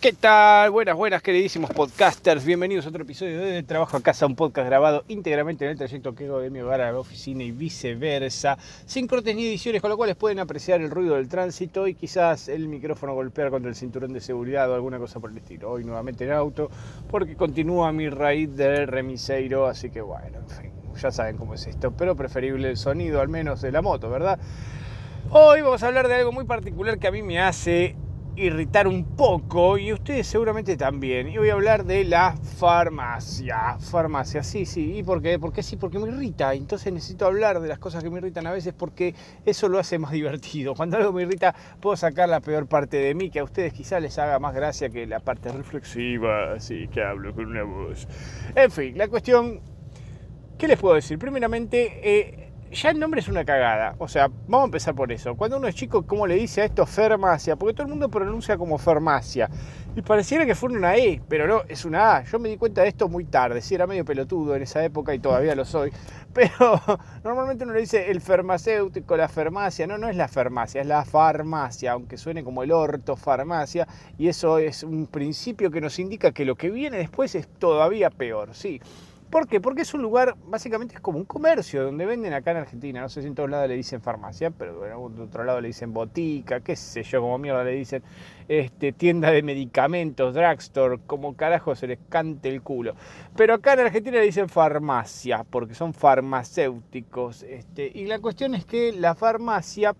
¿Qué tal? Buenas, buenas, queridísimos podcasters. Bienvenidos a otro episodio de Trabajo a Casa, un podcast grabado íntegramente en el trayecto que hago de mi hogar a la oficina y viceversa, sin cortes ni ediciones, con lo cual pueden apreciar el ruido del tránsito y quizás el micrófono golpear contra el cinturón de seguridad o alguna cosa por el estilo. Hoy nuevamente en auto, porque continúa mi raíz del remiseiro, así que bueno, en fin, ya saben cómo es esto, pero preferible el sonido al menos de la moto, ¿verdad? Hoy vamos a hablar de algo muy particular que a mí me hace irritar un poco y ustedes seguramente también. Y voy a hablar de la farmacia. Farmacia, sí, sí. ¿Y por qué? Porque sí, porque me irrita. Entonces necesito hablar de las cosas que me irritan a veces porque eso lo hace más divertido. Cuando algo me irrita puedo sacar la peor parte de mí que a ustedes quizás les haga más gracia que la parte reflexiva, así que hablo con una voz. En fin, la cuestión... ¿Qué les puedo decir? Primeramente... Eh, ya el nombre es una cagada. O sea, vamos a empezar por eso. Cuando uno es chico, ¿cómo le dice a esto farmacia? Porque todo el mundo pronuncia como farmacia. Y pareciera que fuera una E, pero no, es una A. Yo me di cuenta de esto muy tarde. Sí, era medio pelotudo en esa época y todavía lo soy. Pero normalmente uno le dice el farmacéutico, la farmacia. No, no es la farmacia, es la farmacia, aunque suene como el orto, farmacia. Y eso es un principio que nos indica que lo que viene después es todavía peor. Sí. ¿Por qué? Porque es un lugar, básicamente es como un comercio, donde venden acá en Argentina, no sé si en todos lados le dicen farmacia, pero en otro lado le dicen botica, qué sé yo, como mierda le dicen, este, tienda de medicamentos, drugstore, como carajo se les cante el culo. Pero acá en Argentina le dicen farmacia, porque son farmacéuticos. Este, y la cuestión es que la farmacia...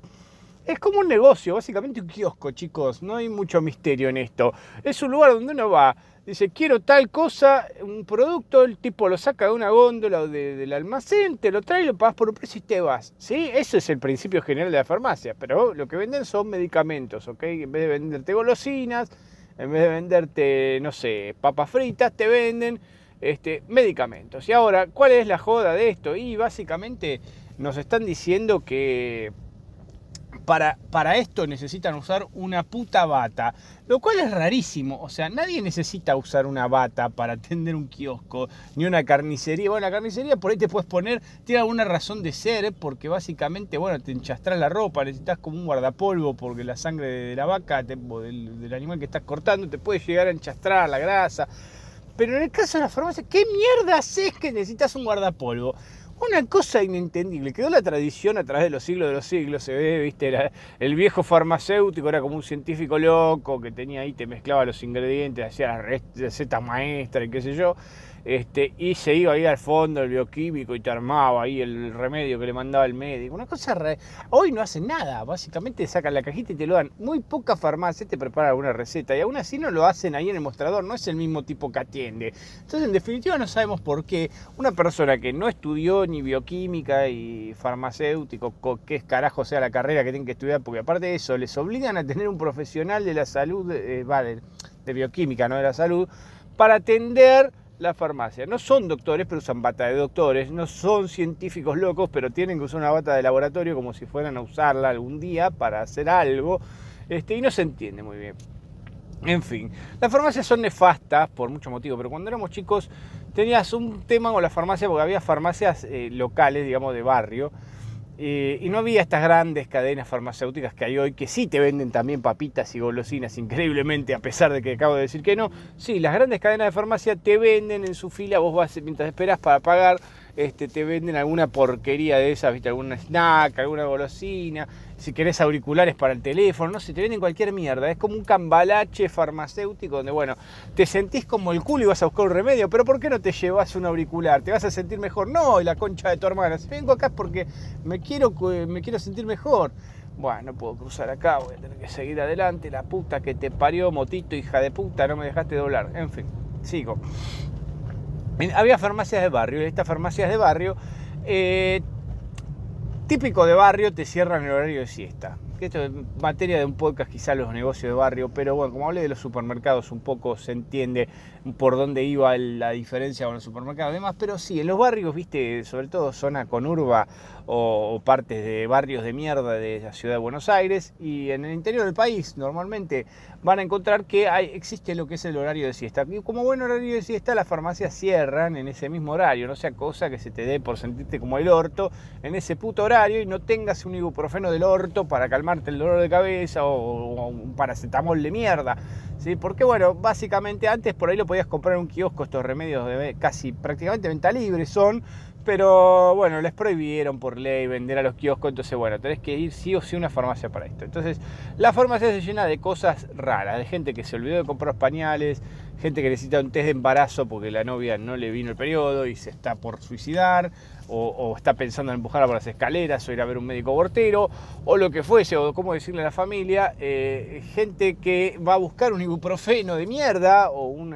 Es como un negocio, básicamente un kiosco, chicos. No hay mucho misterio en esto. Es un lugar donde uno va, dice, quiero tal cosa, un producto, el tipo lo saca de una góndola o del almacén, te lo trae, lo pagas por un precio y te vas. ¿sí? Eso es el principio general de la farmacia, pero lo que venden son medicamentos, ¿ok? En vez de venderte golosinas, en vez de venderte, no sé, papas fritas, te venden este, medicamentos. Y ahora, ¿cuál es la joda de esto? Y básicamente nos están diciendo que para, esto necesitan usar una puta bata, lo cual es rarísimo. O sea, nadie necesita usar una bata para atender un kiosco, ni una carnicería. Bueno, la carnicería por ahí te puedes poner, tiene alguna razón de ser, porque básicamente, bueno, te enchastras la ropa, necesitas como un guardapolvo, porque la sangre de la vaca o del, del animal que estás cortando te puede llegar a enchastrar la grasa. Pero en el caso de la farmacia, ¿qué mierda haces que necesitas un guardapolvo? Una cosa inentendible, quedó la tradición a través de los siglos de los siglos, se ve, viste, era el viejo farmacéutico era como un científico loco que tenía ahí, te mezclaba los ingredientes, hacía las recetas maestras y qué sé yo, este, y se iba ahí al fondo el bioquímico y te armaba ahí el remedio que le mandaba el médico. Una cosa Hoy no hacen nada, básicamente sacan la cajita y te lo dan. Muy poca farmacia te prepara alguna receta y aún así no lo hacen ahí en el mostrador, no es el mismo tipo que atiende. Entonces, en definitiva, no sabemos por qué una persona que no estudió ni bioquímica y farmacéutico, qué carajo sea la carrera que tienen que estudiar, porque aparte de eso, les obligan a tener un profesional de la salud, eh, de bioquímica, no de la salud, para atender la farmacia. No son doctores, pero usan bata de doctores. No son científicos locos, pero tienen que usar una bata de laboratorio como si fueran a usarla algún día para hacer algo. Este, y no se entiende muy bien. En fin, las farmacias son nefastas por muchos motivos, pero cuando éramos chicos tenías un tema con la farmacia porque había farmacias eh, locales, digamos, de barrio, eh, y no había estas grandes cadenas farmacéuticas que hay hoy que sí te venden también papitas y golosinas increíblemente, a pesar de que acabo de decir que no. Sí, las grandes cadenas de farmacia te venden en su fila, vos vas mientras esperas para pagar, este, te venden alguna porquería de esas, ¿viste? alguna snack, alguna golosina, si querés auriculares para el teléfono, no sé, te venden cualquier mierda. Es como un cambalache farmacéutico donde, bueno, te sentís como el culo y vas a buscar un remedio, pero ¿por qué no te llevas un auricular? ¿Te vas a sentir mejor? No, la concha de tu hermana. Si vengo acá es porque me quiero, me quiero sentir mejor. Bueno, no puedo cruzar acá, voy a tener que seguir adelante. La puta que te parió, motito, hija de puta, no me dejaste doblar. En fin, sigo. Había farmacias de barrio, y estas farmacias de barrio eh, típico de barrio, te cierran el horario de siesta. Esto es materia de un podcast, quizá los negocios de barrio, pero bueno, como hablé de los supermercados, un poco se entiende por dónde iba la diferencia con los supermercados y demás, pero sí, en los barrios, viste, sobre todo zona conurba o, o partes de barrios de mierda de la ciudad de Buenos Aires y en el interior del país, normalmente van a encontrar que hay, existe lo que es el horario de siesta. Y como buen horario de siesta, las farmacias cierran en ese mismo horario, no sea cosa que se te dé por sentirte como el orto en ese puto horario y no tengas un ibuprofeno del orto para calmarte el dolor de cabeza o, un paracetamol de mierda. ¿Sí? Porque bueno, básicamente antes por ahí lo podías comprar en un kiosco, estos remedios de casi prácticamente venta libre son, pero bueno, les prohibieron por ley vender a los kioscos, entonces bueno, tenés que ir sí o sí a una farmacia para esto. Entonces, la farmacia se llena de cosas raras, de gente que se olvidó de comprar pañales, gente que necesita un test de embarazo porque la novia no le vino el periodo y se está por suicidar, o, está pensando en empujarla por las escaleras, o ir a ver un médico abortero, o lo que fuese, o cómo decirle a la familia, eh, gente que va a buscar un ibuprofeno de mierda, o un,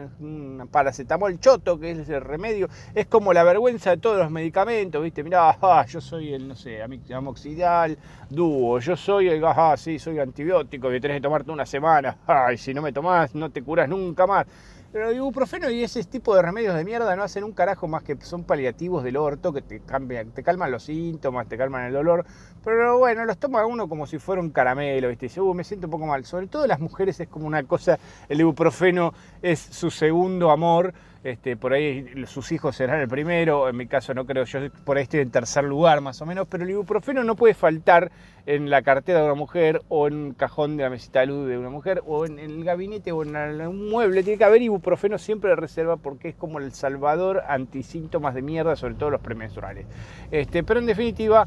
paracetamol choto, que es el remedio, es como la vergüenza de todos los medicamentos, ¿viste? Mirá, ah, yo soy el, no sé, amoxidal, dúo, yo soy el, ah, sí, soy antibiótico, que tenés que tomarte una semana, ay, si no me tomás, no te curas nunca más. Pero el ibuprofeno y ese tipo de remedios de mierda no hacen un carajo más que son paliativos del orto que te, cambian, te calman los síntomas, te calman el dolor. Pero bueno, los toma uno como si fuera un caramelo, ¿viste? dice, uh, me siento un poco mal. Sobre todo las mujeres es como una cosa, el ibuprofeno es su segundo amor este, por ahí sus hijos serán el primero, en mi caso no creo, yo por ahí estoy en tercer lugar más o menos, pero el ibuprofeno no puede faltar en la cartera de una mujer o en un cajón de la mesita de luz de una mujer o en el gabinete o en un mueble, tiene que haber ibuprofeno siempre de reserva porque es como el salvador antisíntomas de mierda, sobre todo los premenstruales. Este, pero en definitiva...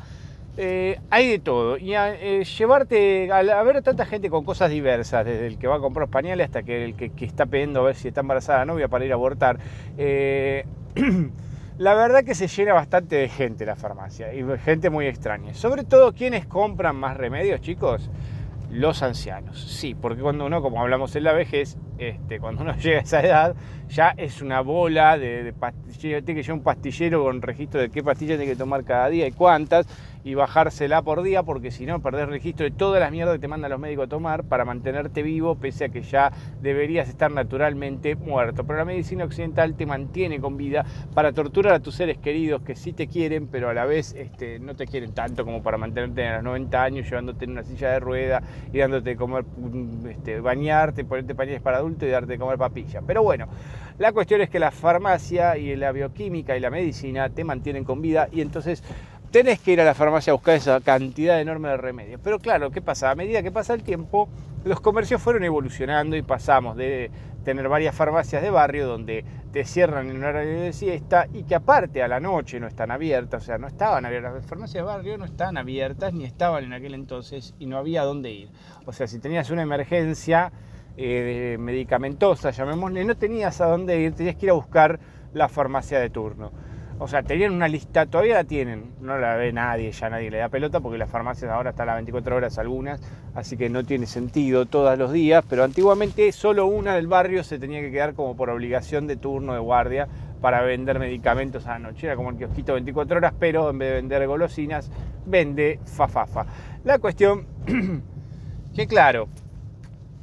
Eh, hay de todo. Y a, eh, llevarte, a, ver tanta gente con cosas diversas, desde el que va a comprar pañales hasta que el que, está pidiendo a ver si está embarazada novia para ir a abortar. Eh, la verdad que se llena bastante de gente la farmacia y gente muy extraña. Sobre todo quienes compran más remedios, chicos los ancianos. Sí, porque cuando uno, como hablamos en la vejez, este, cuando uno llega a esa edad, ya es una bola de, de tiene que llevar un pastillero con registro de qué pastillas tiene que tomar cada día y cuántas, y bajársela por día, porque si no, perdés registro de todas las mierdas que te mandan los médicos a tomar para mantenerte vivo, pese a que ya deberías estar naturalmente muerto. Pero la medicina occidental te mantiene con vida para torturar a tus seres queridos que sí te quieren, pero a la vez este, no te quieren tanto como para mantenerte a los 90 años llevándote en una silla de rueda y dándote de comer, este, bañarte, ponerte pañales para adultos y darte de comer papilla. Pero bueno, la cuestión es que la farmacia y la bioquímica y la medicina te mantienen con vida y entonces tenés que ir a la farmacia a buscar esa cantidad enorme de remedios. Pero claro, ¿qué pasa? A medida que pasa el tiempo, los comercios fueron evolucionando y pasamos de tener varias farmacias de barrio donde te cierran en un horario de siesta y que aparte a la noche no están abiertas, o sea, no estaban abiertas. Las farmacias de barrio no estaban abiertas ni estaban en aquel entonces y no había dónde ir. O sea, si tenías una emergencia eh, medicamentosa, llamémosle, no tenías a dónde ir, tenías que ir a buscar la farmacia de turno. O sea, tenían una lista, todavía la tienen, no la ve nadie, ya nadie le da pelota porque las farmacias ahora están a las 24 horas algunas, así que no tiene sentido todos los días, pero antiguamente solo una del barrio se tenía que quedar como por obligación de turno de guardia para vender medicamentos a la noche, era como el kiosquito 24 horas, pero en vez de vender golosinas, vende fafafa. La cuestión que claro,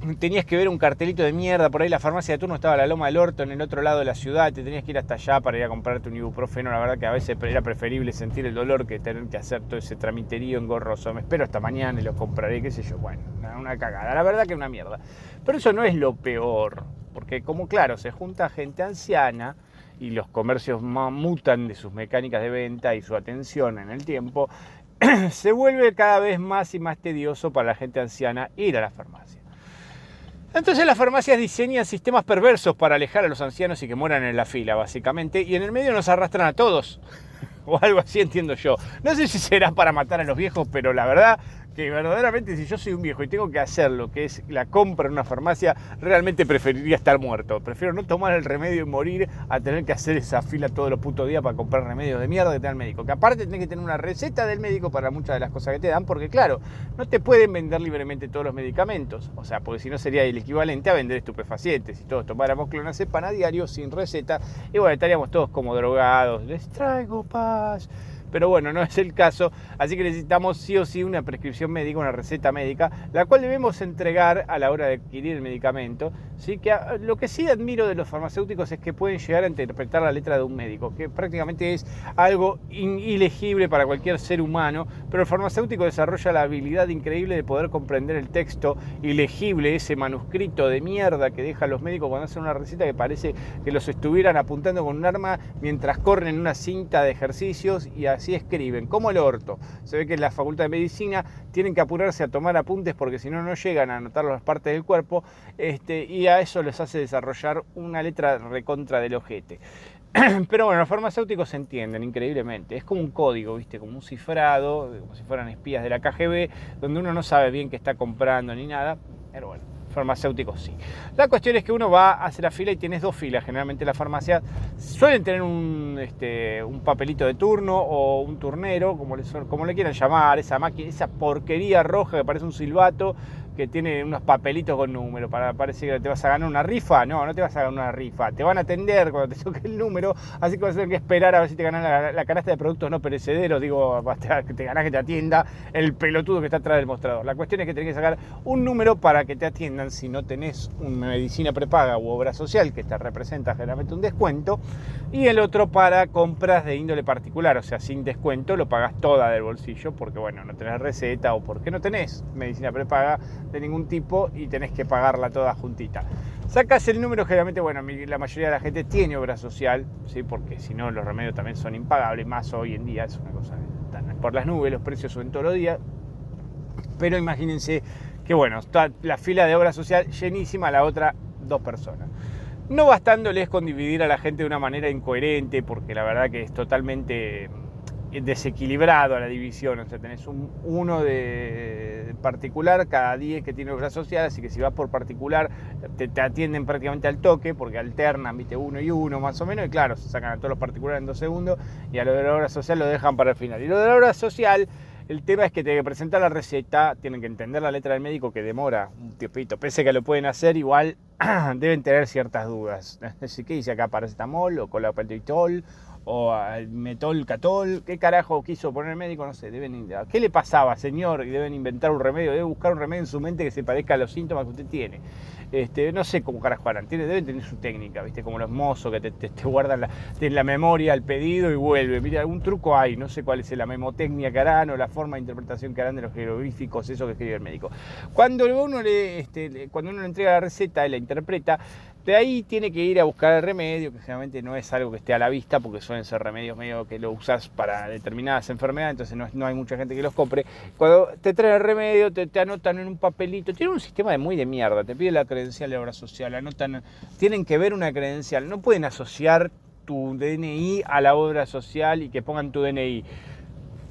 tenías que ver un cartelito de mierda, por ahí la farmacia de turno estaba a la Loma del Orto, en el otro lado de la ciudad, te tenías que ir hasta allá para ir a comprarte un ibuprofeno, la verdad que a veces era preferible sentir el dolor que tener que hacer todo ese tramiterío engorroso. Me espero hasta mañana y lo compraré, qué sé yo, bueno, una cagada, la verdad que una mierda. Pero eso no es lo peor, porque como claro, se junta gente anciana y los comercios mutan de sus mecánicas de venta y su atención en el tiempo, se vuelve cada vez más y más tedioso para la gente anciana ir a la farmacia. Entonces las farmacias diseñan sistemas perversos para alejar a los ancianos y que mueran en la fila, básicamente, y en el medio nos arrastran a todos. O algo así entiendo yo. No sé si será para matar a los viejos, pero la verdad que verdaderamente si yo soy un viejo y tengo que hacer lo que es la compra en una farmacia, realmente preferiría estar muerto. Prefiero no tomar el remedio y morir a tener que hacer esa fila todos los putos días para comprar remedios de mierda que te da el médico. Que aparte tenés que tener una receta del médico para muchas de las cosas que te dan, porque claro, no te pueden vender libremente todos los medicamentos. O sea, porque si no sería el equivalente a vender estupefacientes. Si todos tomáramos clonazepam a diario sin receta, y bueno, estaríamos todos como drogados. Les traigo paz pero bueno, no es el caso, así que necesitamos sí o sí una prescripción médica, una receta médica, la cual debemos entregar a la hora de adquirir el medicamento, ¿sí? Que lo que sí admiro de los farmacéuticos es que pueden llegar a interpretar la letra de un médico, que prácticamente es algo ilegible para cualquier ser humano, pero el farmacéutico desarrolla la habilidad increíble de poder comprender el texto ilegible, ese manuscrito de mierda que dejan los médicos cuando hacen una receta que parece que los estuvieran apuntando con un arma mientras corren en una cinta de ejercicios y así escriben, como el orto. Se ve que en la Facultad de Medicina tienen que apurarse a tomar apuntes porque si no, no llegan a anotar las partes del cuerpo este, y a eso les hace desarrollar una letra recontra del ojete. Pero bueno, los farmacéuticos se entienden increíblemente. Es como un código, ¿viste? Como un cifrado, como si fueran espías de la KGB, donde uno no sabe bien qué está comprando ni nada. Pero bueno, farmacéuticos sí. La cuestión es que uno va a hacer la fila y tienes dos filas. Generalmente las farmacias suelen tener un, este, papelito de turno o un turnero, como le, como le quieran llamar, esa máquina, esa porquería roja que parece un silbato que tiene unos papelitos con número para parecer que te vas a ganar una rifa. No, no te vas a ganar una rifa. Te van a atender cuando te toque el número, así que vas a tener que esperar a ver si te ganas la, canasta de productos no perecederos. Digo, que te ganas que te atienda el pelotudo que está atrás del mostrador. La cuestión es que tenés que sacar un número para que te atiendan si no tenés una medicina prepaga u obra social que te representa generalmente un descuento. Y el otro para compras de índole particular, o sea, sin descuento lo pagas toda del bolsillo porque, bueno, no tenés receta o porque no tenés medicina prepaga de ningún tipo y tenés que pagarla toda juntita. Sacas el número, generalmente, bueno, la mayoría de la gente tiene obra social, ¿sí? porque si no los remedios también son impagables, más hoy en día es una cosa están por las nubes, los precios suben todos los días. Pero imagínense que, bueno, está la fila de obra social llenísima, la otra dos personas. No bastándoles con dividir a la gente de una manera incoherente, porque la verdad que es totalmente desequilibrado a la división, o sea, tenés un, uno de particular cada 10 que tiene obra social, así que si vas por particular te, atienden prácticamente al toque, porque alternan, viste, uno y uno más o menos, y claro, se sacan a todos los particulares en dos segundos, y a lo de la obra social lo dejan para el final. Y lo de la obra social, el tema es que te presentar la receta, tienen que entender la letra del médico que demora un tiempito, pese a que lo pueden hacer, igual deben tener ciertas dudas. Así que dice acá paracetamol o colapetitol o al metol catol, ¿qué carajo quiso poner el médico? No sé, deben ¿qué le pasaba, señor? Y deben inventar un remedio, debe buscar un remedio en su mente que se parezca a los síntomas que usted tiene. Este, no sé cómo carajo harán, deben tener su técnica, ¿viste? Como los mozos que te, guardan la, la, memoria al pedido y vuelve. Mira, algún truco hay, no sé cuál es la memotecnia que harán o la forma de interpretación que harán de los jeroglíficos, eso que escribe el médico. Cuando uno le, este, cuando uno le entrega la receta y la interpreta, de ahí tiene que ir a buscar el remedio, que generalmente no es algo que esté a la vista, porque suelen ser remedios medio que lo usas para determinadas enfermedades, entonces no, hay mucha gente que los compre. Cuando te traen el remedio, te, anotan en un papelito, tienen un sistema de muy de mierda, te piden la credencial de obra social, anotan, tienen que ver una credencial, no pueden asociar tu DNI a la obra social y que pongan tu DNI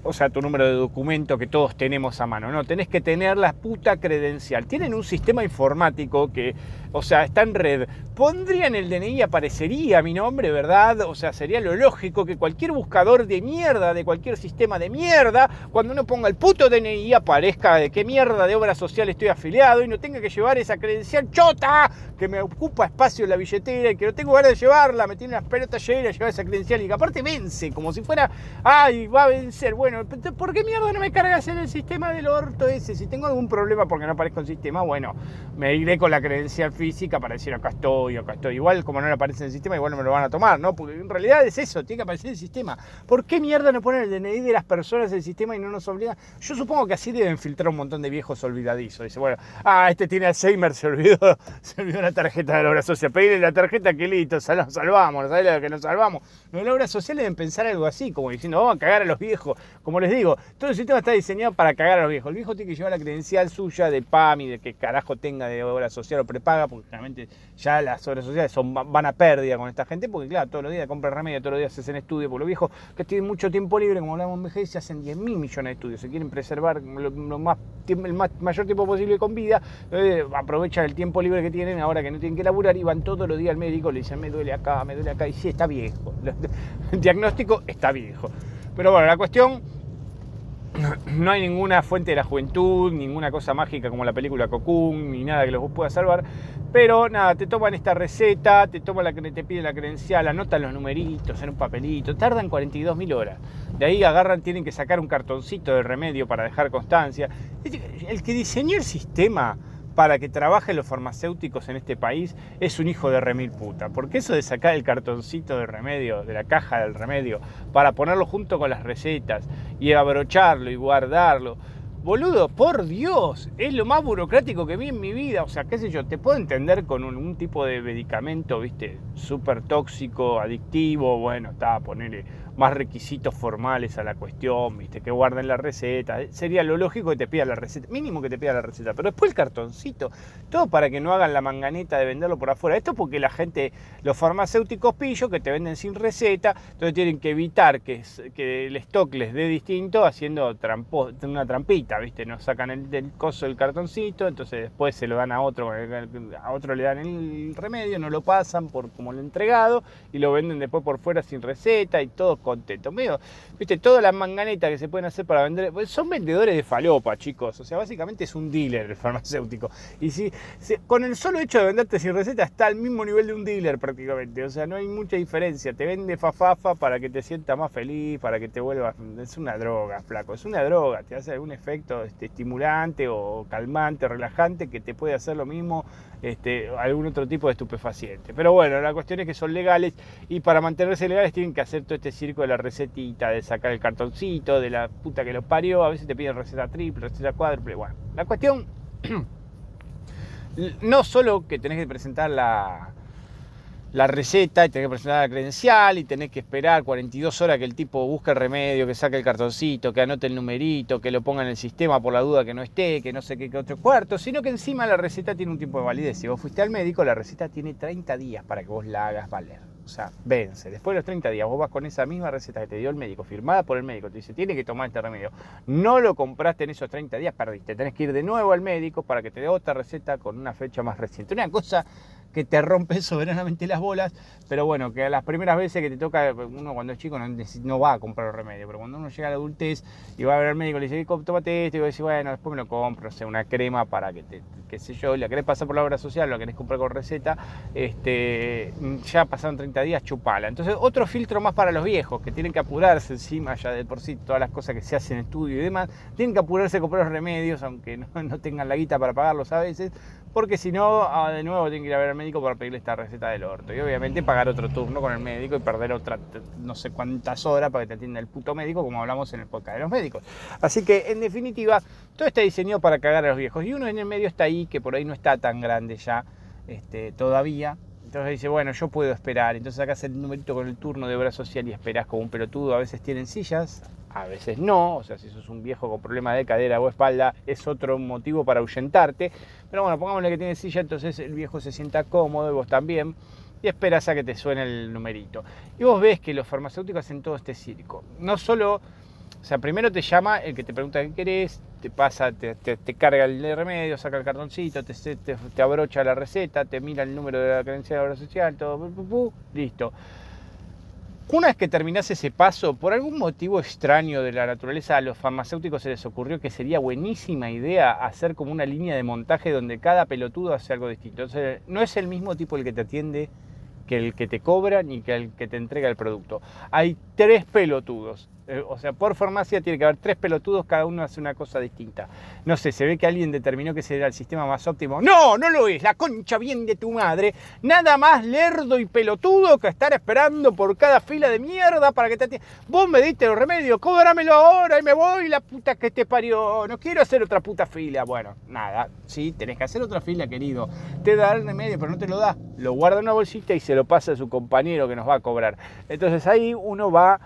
o sea, tu número de documento que todos tenemos a mano. No, tenés que tener la puta credencial. Tienen un sistema informático que, o sea, está en red. Pondrían el DNI, aparecería mi nombre, ¿verdad? O sea, sería lo lógico que cualquier buscador de mierda, de cualquier sistema de mierda, cuando uno ponga el puto DNI, aparezca de qué mierda de obra social estoy afiliado y no tenga que llevar esa credencial chota que me ocupa espacio en la billetera y que no tengo ganas de llevarla, me tiene las pelotas llenas llevar esa credencial y que aparte vence, como si fuera, ay, va a vencer. Bueno, ¿por qué mierda no me cargas en el sistema del orto ese? Si tengo algún problema porque no aparezco en el sistema, bueno, me iré con la credencial para decir acá estoy, acá estoy. Igual, como no le aparece en el sistema, igual no me lo van a tomar, ¿no? Porque en realidad es eso, tiene que aparecer el sistema. ¿Por qué mierda no ponen el DNI de las personas en el sistema y no nos obligan? Yo supongo que así deben filtrar un montón de viejos olvidadizos. Dice, bueno, ah, este tiene Alzheimer, se olvidó, se olvidó la tarjeta de la obra social. Pedirle la tarjeta que listo, salvamos, ¿sabes lo que nos salvamos? No, la obra social deben pensar algo así, como diciendo, vamos a cagar a los viejos. Como les digo, todo el sistema está diseñado para cagar a los viejos. El viejo tiene que llevar la credencial suya de PAMI, de que carajo tenga de obra social o prepaga, porque ya las obras sociales son, van a pérdida con esta gente, porque claro, todos los días compran remedio, todos los días se hacen estudios, porque los viejos que tienen mucho tiempo libre, como hablamos en vejez, se hacen 10 mil millones de estudios, se quieren preservar lo, más, el mayor tiempo posible con vida, aprovechan el tiempo libre que tienen ahora que no tienen que laburar y van todos los días al médico, le dicen me duele acá, me duele acá, y sí, está viejo. El diagnóstico está viejo. Pero bueno, la cuestión no hay ninguna fuente de la juventud, ninguna cosa mágica como la película Cocoon, ni nada que los pueda salvar. Pero nada, te toman esta receta, te toman la te piden la credencial, anotan los numeritos en un papelito, tardan 42.000 horas. De ahí agarran, tienen que sacar un cartoncito de remedio para dejar constancia. El que diseñó el sistema para que trabajen los farmacéuticos en este país es un hijo de remil puta. Porque eso de sacar el cartoncito de remedio, de la caja del remedio, para ponerlo junto con las recetas y abrocharlo y guardarlo. Boludo, por Dios, es lo más burocrático que vi en mi vida. O sea, qué sé yo, te puedo entender con un, tipo de medicamento, viste, súper tóxico, adictivo, bueno, está, ponerle más requisitos formales a la cuestión, ¿viste? que guarden la receta. Sería lo lógico que te pida la receta, mínimo que te pida la receta, pero después el cartoncito, todo para que no hagan la manganeta de venderlo por afuera. Esto porque la gente, los farmacéuticos pillos que te venden sin receta, entonces tienen que evitar que, que el stock les dé distinto haciendo trampo, una trampita, ¿viste? No sacan el del coso del cartoncito, entonces después se lo dan a otro, a otro le dan el remedio, no lo pasan por como lo entregado y lo venden después por fuera sin receta y todo contento. Medio, viste, todas las manganetas que se pueden hacer para vender, pues, son vendedores de falopa, chicos. O sea, básicamente es un dealer el farmacéutico. Y si, con el solo hecho de venderte sin receta está al mismo nivel de un dealer prácticamente. O sea, no hay mucha diferencia. Te vende fafafa para que te sientas más feliz, para que te vuelvas. Es una droga, flaco. Es una droga. Te hace algún efecto este, estimulante o calmante, relajante que te puede hacer lo mismo este, algún otro tipo de estupefaciente. Pero bueno, la cuestión es que son legales y para mantenerse legales tienen que hacer todo este circo de la recetita, de sacar el cartoncito, de la puta que lo parió, a veces te piden receta triple, receta cuádruple, bueno. La cuestión, no solo que tenés que presentar la, la receta y tenés que presentar la credencial y tenés que esperar 42 horas que el tipo busque el remedio, que saque el cartoncito, que anote el numerito, que lo ponga en el sistema por la duda que no esté, que no sé qué, otro cuarto, sino que encima la receta tiene un tiempo de validez. Si vos fuiste al médico, la receta tiene 30 días para que vos la hagas valer. O sea, vence. Después de los 30 días, vos vas con esa misma receta que te dio el médico, firmada por el médico, te dice, tiene que tomar este remedio. No lo compraste en esos 30 días, perdiste. Tenés que ir de nuevo al médico para que te dé otra receta con una fecha más reciente. Una cosa que te rompe soberanamente las bolas, pero bueno, que las primeras veces que te toca, uno cuando es chico no, va a comprar el remedio, pero cuando uno llega a la adultez y va a ver al médico, le dice, tómate esto, y vos decís, bueno, después me lo compro, o sea, una crema para que te, qué sé yo, la querés pasar por la obra social, la querés comprar con receta, este, ya pasaron 30 días, chupala. Entonces, otro filtro más para los viejos, que tienen que apurarse encima, ya de por sí, todas las cosas que se hacen en estudio y demás, tienen que apurarse a comprar los remedios, aunque no tengan la guita para pagarlos a veces, porque si no, ah, de nuevo tienen que ir a ver al médico para pedirle esta receta del orto. Y obviamente pagar otro turno con el médico y perder otra no sé cuántas horas para que te atienda el puto médico, como hablamos en el podcast de los médicos. Así que, en definitiva, todo está diseñado para cagar a los viejos. Y uno en el medio está ahí, que por ahí no está tan grande ya este, todavía. Entonces dice, bueno, yo puedo esperar. Entonces sacas el numerito con el turno de obra social y esperas como un pelotudo. A veces tienen sillas, a veces no, o sea, si sos un viejo con problema de cadera o espalda, es otro motivo para ahuyentarte. Pero bueno, pongámosle que tiene silla, entonces el viejo se sienta cómodo y vos también, y esperas a que te suene el numerito. Y vos ves que los farmacéuticos hacen todo este circo. No solo, o sea, primero te llama el que te pregunta qué querés, te pasa, te, carga el remedio, saca el cartoncito, te, te, abrocha la receta, te mira el número de la creencia de la obra social, todo, listo. Una vez que terminás ese paso, por algún motivo extraño de la naturaleza, a los farmacéuticos se les ocurrió que sería buenísima idea hacer como una línea de montaje donde cada pelotudo hace algo distinto. Entonces, no es el mismo tipo el que te atiende que el que te cobra ni que el que te entrega el producto. Hay tres pelotudos. Eh, o sea, por farmacia tiene que haber tres pelotudos, cada uno hace una cosa distinta. No sé, se ve que alguien determinó que ese era el sistema más óptimo. No, no lo es, la concha bien de tu madre. Nada más lerdo y pelotudo que estar esperando por cada fila de mierda para que te Vos me diste los remedios, cóbramelo ahora y me voy, la puta que te parió. No quiero hacer otra puta fila. Bueno, nada, sí, tenés que hacer otra fila, querido. Te da el remedio, pero no te lo da. Lo guarda en una bolsita y se lo pasa a su compañero que nos va a cobrar. Entonces ahí uno va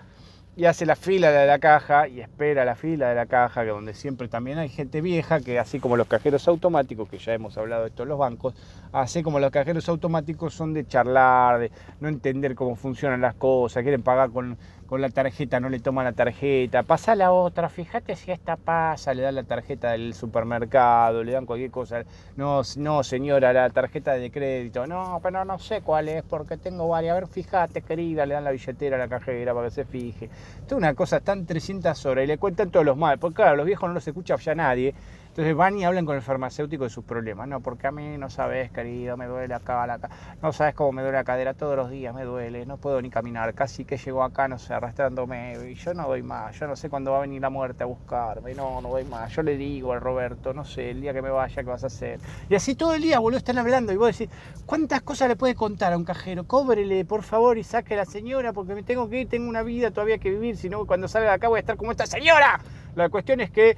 y hace la fila de la caja y espera la fila de la caja, que donde siempre también hay gente vieja, que así como los cajeros automáticos, que ya hemos hablado de esto en los bancos, así como los cajeros automáticos son de charlar, de no entender cómo funcionan las cosas, quieren pagar con con la tarjeta, no le toma la tarjeta, pasa la otra, fíjate si esta pasa, le dan la tarjeta del supermercado, le dan cualquier cosa, no, no señora, la tarjeta de crédito, no, pero no sé cuál es, porque tengo varias, a ver, fíjate querida, le dan la billetera a la cajera para que se fije. Esto es una cosa, están 300 horas y le cuentan todos los males, porque claro, los viejos no los escucha ya nadie, Entonces van y hablan con el farmacéutico de sus problemas. No, porque a mí no sabes, querido, me duele acá, la no sabes cómo me duele la cadera todos los días, me duele, no puedo ni caminar, casi que llego acá, no sé, arrastrándome, y yo no doy más, yo no sé cuándo va a venir la muerte a buscarme, no, no doy más. Yo le digo al Roberto, no sé, el día que me vaya, ¿qué vas a hacer? Y así todo el día, boludo, están hablando, y vos decís, ¿cuántas cosas le puede contar a un cajero? Cóbrele, por favor, y saque a la señora, porque me tengo que ir, tengo una vida todavía que vivir, si no, cuando salga de acá voy a estar como esta señora. La cuestión es que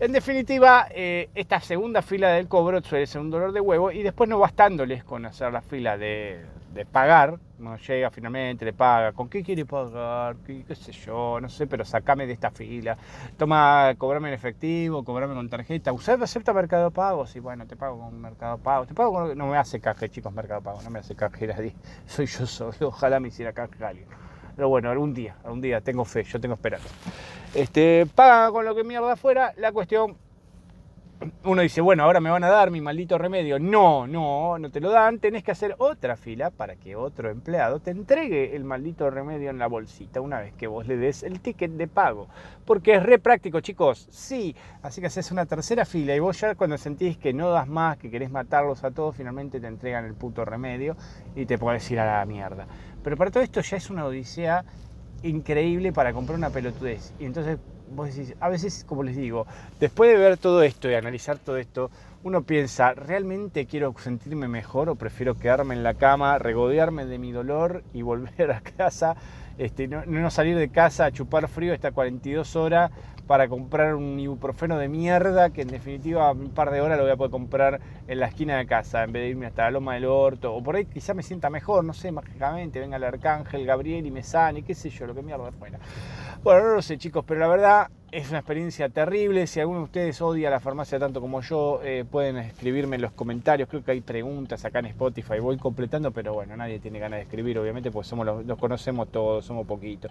en definitiva, eh, esta segunda fila del cobro suele ser un dolor de huevo y después no bastándoles con hacer la fila de, pagar, no llega finalmente, le paga, ¿con qué quiere pagar? ¿Qué, sé yo? No sé, pero sacame de esta fila. Toma, cobrame en efectivo, cobrame con tarjeta. ¿Usted acepta Mercado Pago? Sí, bueno, te pago con Mercado Pago. Te pago con... No me hace caje, chicos, Mercado Pago, no me hace caje nadie. Soy yo solo, ojalá me hiciera caje alguien. Pero bueno, algún día, algún día tengo fe, yo tengo esperanza. Este, paga con lo que mierda fuera. La cuestión, uno dice, bueno, ahora me van a dar mi maldito remedio. No, no, no te lo dan. Tenés que hacer otra fila para que otro empleado te entregue el maldito remedio en la bolsita una vez que vos le des el ticket de pago. Porque es re práctico, chicos. Sí, así que haces una tercera fila y vos ya cuando sentís que no das más, que querés matarlos a todos, finalmente te entregan el puto remedio y te puedes ir a la mierda. Pero para todo esto ya es una odisea increíble para comprar una pelotudez. Y entonces vos decís, a veces, como les digo, después de ver todo esto y analizar todo esto, uno piensa, ¿realmente quiero sentirme mejor o prefiero quedarme en la cama, regodearme de mi dolor y volver a casa? Este, no, salir de casa a chupar frío esta 42 horas para comprar un ibuprofeno de mierda que en definitiva un par de horas lo voy a poder comprar en la esquina de casa en vez de irme hasta la loma del orto o por ahí quizá me sienta mejor, no sé, mágicamente venga el arcángel Gabriel y me sane, qué sé yo, lo que mierda fuera. Bueno, no lo sé chicos, pero la verdad es una experiencia terrible. Si alguno de ustedes odia la farmacia tanto como yo, eh, pueden escribirme en los comentarios. Creo que hay preguntas acá en Spotify. Voy completando, pero bueno, nadie tiene ganas de escribir, obviamente, porque somos los, conocemos todos, somos poquitos.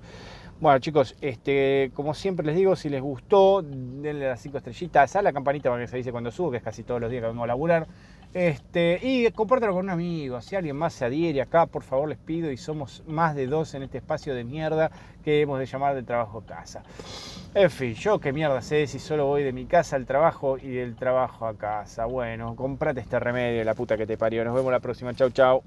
Bueno, chicos, este, como siempre les digo, si les gustó, denle las cinco estrellitas a la campanita para que se dice cuando subo, que es casi todos los días que vengo a laburar. Este, y compártelo con un amigo. Si alguien más se adhiere acá, por favor les pido. Y somos más de dos en este espacio de mierda que hemos de llamar de trabajo casa. En fin, yo qué mierda sé si solo voy de mi casa al trabajo y del trabajo a casa. Bueno, comprate este remedio, la puta que te parió. Nos vemos la próxima. Chau, chau.